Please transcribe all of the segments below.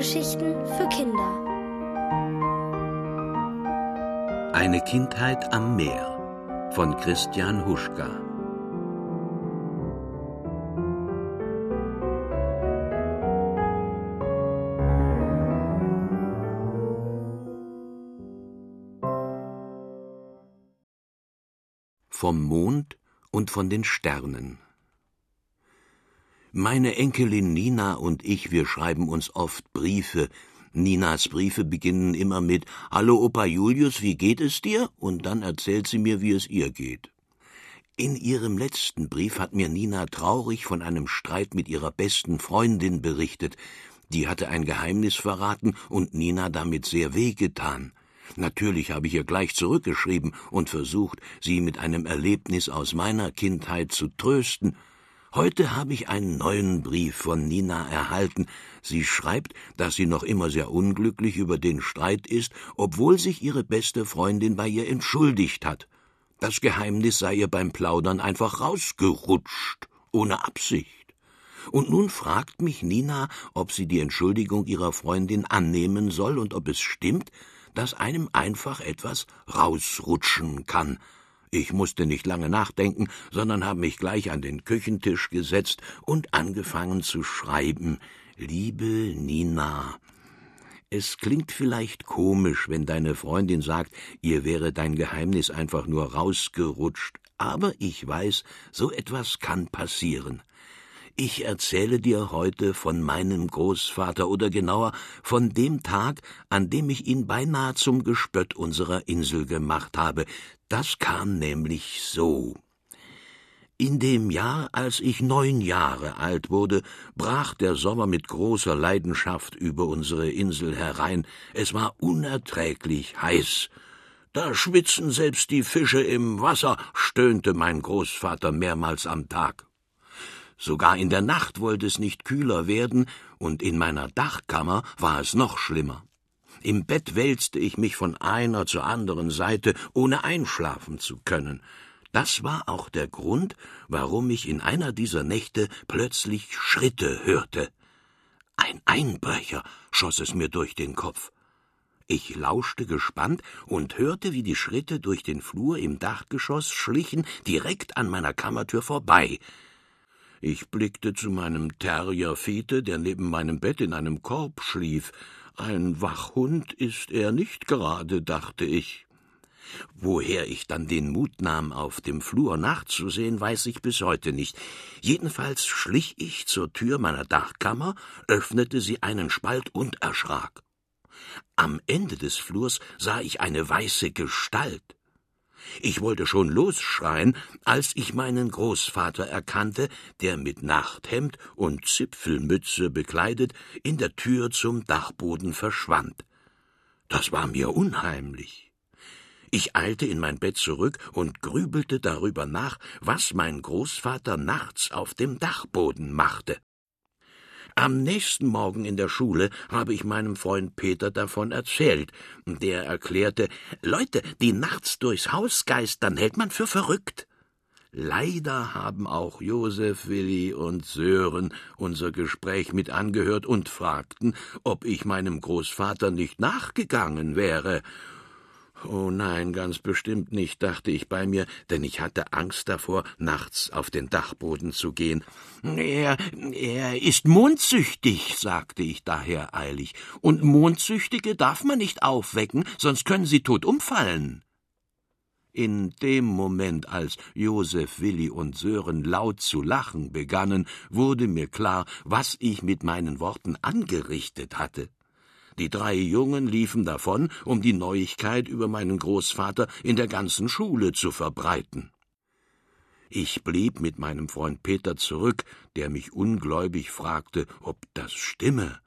Hörgeschichten für Kinder. Eine Kindheit am Meer von Christian Huschka. Vom Mond und von den Sternen. Meine Enkelin Nina und ich, wir schreiben uns oft Briefe. Ninas Briefe beginnen immer mit Hallo Opa Julius, wie geht es dir? Und dann erzählt sie mir, wie es ihr geht. In ihrem letzten Brief hat mir Nina traurig von einem Streit mit ihrer besten Freundin berichtet. Die hatte ein Geheimnis verraten und Nina damit sehr wehgetan. Natürlich habe ich ihr gleich zurückgeschrieben und versucht, sie mit einem Erlebnis aus meiner Kindheit zu trösten, Heute habe ich einen neuen Brief von Nina erhalten. Sie schreibt, dass sie noch immer sehr unglücklich über den Streit ist, obwohl sich ihre beste Freundin bei ihr entschuldigt hat. Das Geheimnis sei ihr beim Plaudern einfach rausgerutscht, ohne Absicht. Und nun fragt mich Nina, ob sie die Entschuldigung ihrer Freundin annehmen soll und ob es stimmt, dass einem einfach etwas rausrutschen kann. Ich musste nicht lange nachdenken, sondern habe mich gleich an den Küchentisch gesetzt und angefangen zu schreiben. Liebe Nina, es klingt vielleicht komisch, wenn deine Freundin sagt, ihr wäre dein Geheimnis einfach nur rausgerutscht, aber ich weiß, so etwas kann passieren. Ich erzähle dir heute von meinem Großvater oder genauer von dem Tag, an dem ich ihn beinahe zum Gespött unserer Insel gemacht habe, das kam nämlich so. In dem Jahr, als ich neun Jahre alt wurde, brach der Sommer mit großer Leidenschaft über unsere Insel herein. Es war unerträglich heiß. Da schwitzen selbst die Fische im Wasser, stöhnte mein Großvater mehrmals am Tag. Sogar in der Nacht wollte es nicht kühler werden, und in meiner Dachkammer war es noch schlimmer. Im Bett wälzte ich mich von einer zur anderen Seite, ohne einschlafen zu können. Das war auch der Grund, warum ich in einer dieser Nächte plötzlich Schritte hörte. Ein Einbrecher schoss es mir durch den Kopf. Ich lauschte gespannt und hörte, wie die Schritte durch den Flur im Dachgeschoss schlichen, direkt an meiner Kammertür vorbei. Ich blickte zu meinem Terrier Fete, der neben meinem Bett in einem Korb schlief. Ein Wachhund ist er nicht gerade, dachte ich. Woher ich dann den Mut nahm, auf dem Flur nachzusehen, weiß ich bis heute nicht. Jedenfalls schlich ich zur Tür meiner Dachkammer, öffnete sie einen Spalt und erschrak. Am Ende des Flurs sah ich eine weiße Gestalt. Ich wollte schon losschreien, als ich meinen Großvater erkannte, der mit Nachthemd und Zipfelmütze bekleidet in der Tür zum Dachboden verschwand. Das war mir unheimlich. Ich eilte in mein Bett zurück und grübelte darüber nach, was mein Großvater nachts auf dem Dachboden machte. Am nächsten Morgen in der Schule habe ich meinem Freund Peter davon erzählt. Der erklärte, Leute, die nachts durchs Haus geistern, hält man für verrückt. Leider haben auch Josef, Willi und Sören unser Gespräch mit angehört und fragten, ob ich meinem Großvater nicht nachgegangen wäre. Oh nein, ganz bestimmt nicht, dachte ich bei mir, denn ich hatte Angst davor, nachts auf den Dachboden zu gehen. Er, er ist mondsüchtig, sagte ich daher eilig, und Mondsüchtige darf man nicht aufwecken, sonst können sie tot umfallen. In dem Moment, als Josef, Willi und Sören laut zu lachen begannen, wurde mir klar, was ich mit meinen Worten angerichtet hatte. Die drei Jungen liefen davon, um die Neuigkeit über meinen Großvater in der ganzen Schule zu verbreiten. Ich blieb mit meinem Freund Peter zurück, der mich ungläubig fragte, ob das stimme.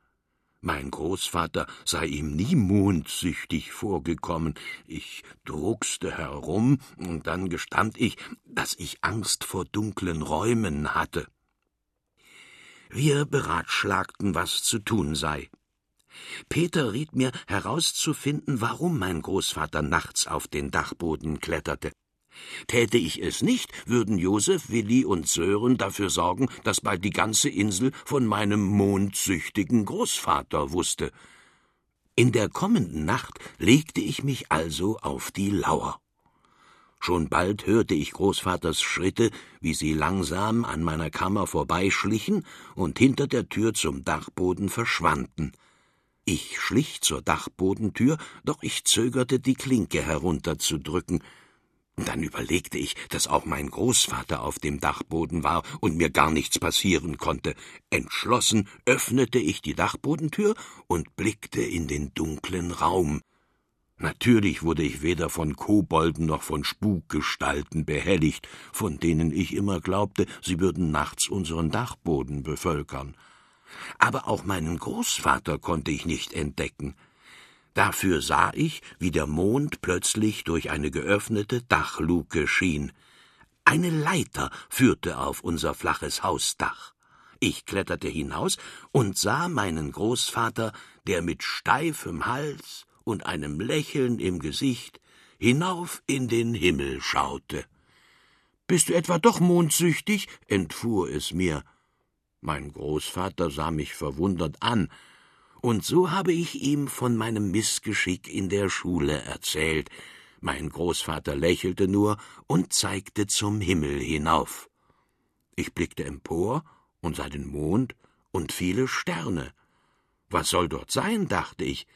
Mein Großvater sei ihm nie mondsüchtig vorgekommen. Ich druckste herum, und dann gestand ich, dass ich Angst vor dunklen Räumen hatte. Wir beratschlagten, was zu tun sei. Peter riet mir herauszufinden, warum mein Großvater nachts auf den Dachboden kletterte. Täte ich es nicht, würden Josef, Willi und Sören dafür sorgen, dass bald die ganze Insel von meinem mondsüchtigen Großvater wusste. In der kommenden Nacht legte ich mich also auf die Lauer. Schon bald hörte ich Großvaters Schritte, wie sie langsam an meiner Kammer vorbeischlichen und hinter der Tür zum Dachboden verschwanden. Ich schlich zur Dachbodentür, doch ich zögerte, die Klinke herunterzudrücken. Dann überlegte ich, dass auch mein Großvater auf dem Dachboden war und mir gar nichts passieren konnte. Entschlossen öffnete ich die Dachbodentür und blickte in den dunklen Raum. Natürlich wurde ich weder von Kobolden noch von Spukgestalten behelligt, von denen ich immer glaubte, sie würden nachts unseren Dachboden bevölkern. Aber auch meinen Großvater konnte ich nicht entdecken. Dafür sah ich, wie der Mond plötzlich durch eine geöffnete Dachluke schien. Eine Leiter führte auf unser flaches Hausdach. Ich kletterte hinaus und sah meinen Großvater, der mit steifem Hals und einem Lächeln im Gesicht hinauf in den Himmel schaute. Bist du etwa doch mondsüchtig? entfuhr es mir. Mein Großvater sah mich verwundert an, und so habe ich ihm von meinem Missgeschick in der Schule erzählt. Mein Großvater lächelte nur und zeigte zum Himmel hinauf. Ich blickte empor und sah den Mond und viele Sterne. Was soll dort sein, dachte ich,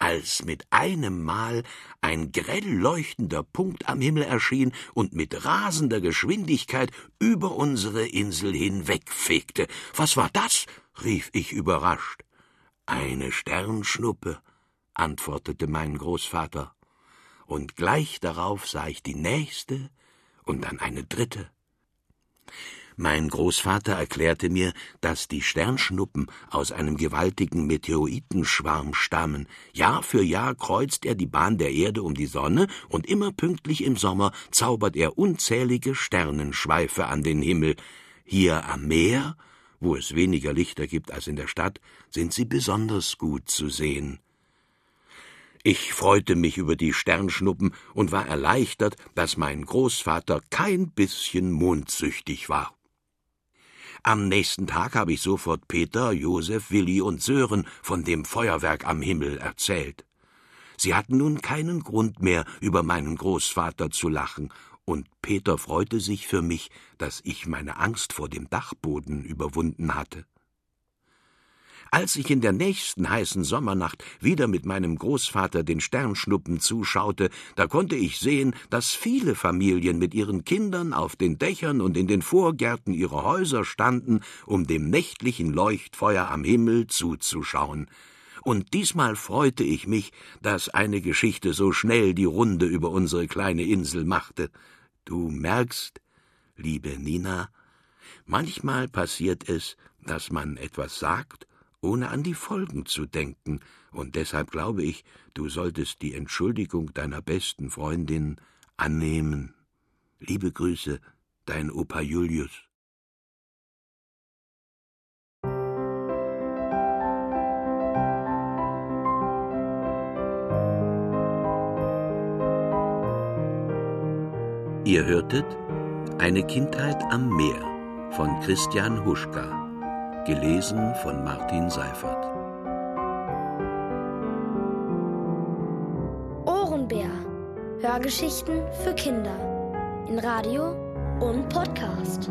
als mit einem Mal ein grell leuchtender Punkt am Himmel erschien und mit rasender Geschwindigkeit über unsere Insel hinwegfegte. Was war das? rief ich überrascht. Eine Sternschnuppe, antwortete mein Großvater, und gleich darauf sah ich die nächste und dann eine dritte. Mein Großvater erklärte mir, dass die Sternschnuppen aus einem gewaltigen Meteoritenschwarm stammen. Jahr für Jahr kreuzt er die Bahn der Erde um die Sonne, und immer pünktlich im Sommer zaubert er unzählige Sternenschweife an den Himmel. Hier am Meer, wo es weniger Lichter gibt als in der Stadt, sind sie besonders gut zu sehen. Ich freute mich über die Sternschnuppen und war erleichtert, dass mein Großvater kein bisschen mondsüchtig war. Am nächsten Tag habe ich sofort Peter, Josef, Willi und Sören von dem Feuerwerk am Himmel erzählt. Sie hatten nun keinen Grund mehr, über meinen Großvater zu lachen, und Peter freute sich für mich, dass ich meine Angst vor dem Dachboden überwunden hatte. Als ich in der nächsten heißen Sommernacht wieder mit meinem Großvater den Sternschnuppen zuschaute, da konnte ich sehen, dass viele Familien mit ihren Kindern auf den Dächern und in den Vorgärten ihrer Häuser standen, um dem nächtlichen Leuchtfeuer am Himmel zuzuschauen. Und diesmal freute ich mich, dass eine Geschichte so schnell die Runde über unsere kleine Insel machte. Du merkst, liebe Nina, manchmal passiert es, dass man etwas sagt ohne an die Folgen zu denken, und deshalb glaube ich, du solltest die Entschuldigung deiner besten Freundin annehmen. Liebe Grüße, dein Opa Julius. Ihr hörtet Eine Kindheit am Meer von Christian Huschka. Gelesen von Martin Seifert. Ohrenbär. Hörgeschichten für Kinder. In Radio und Podcast.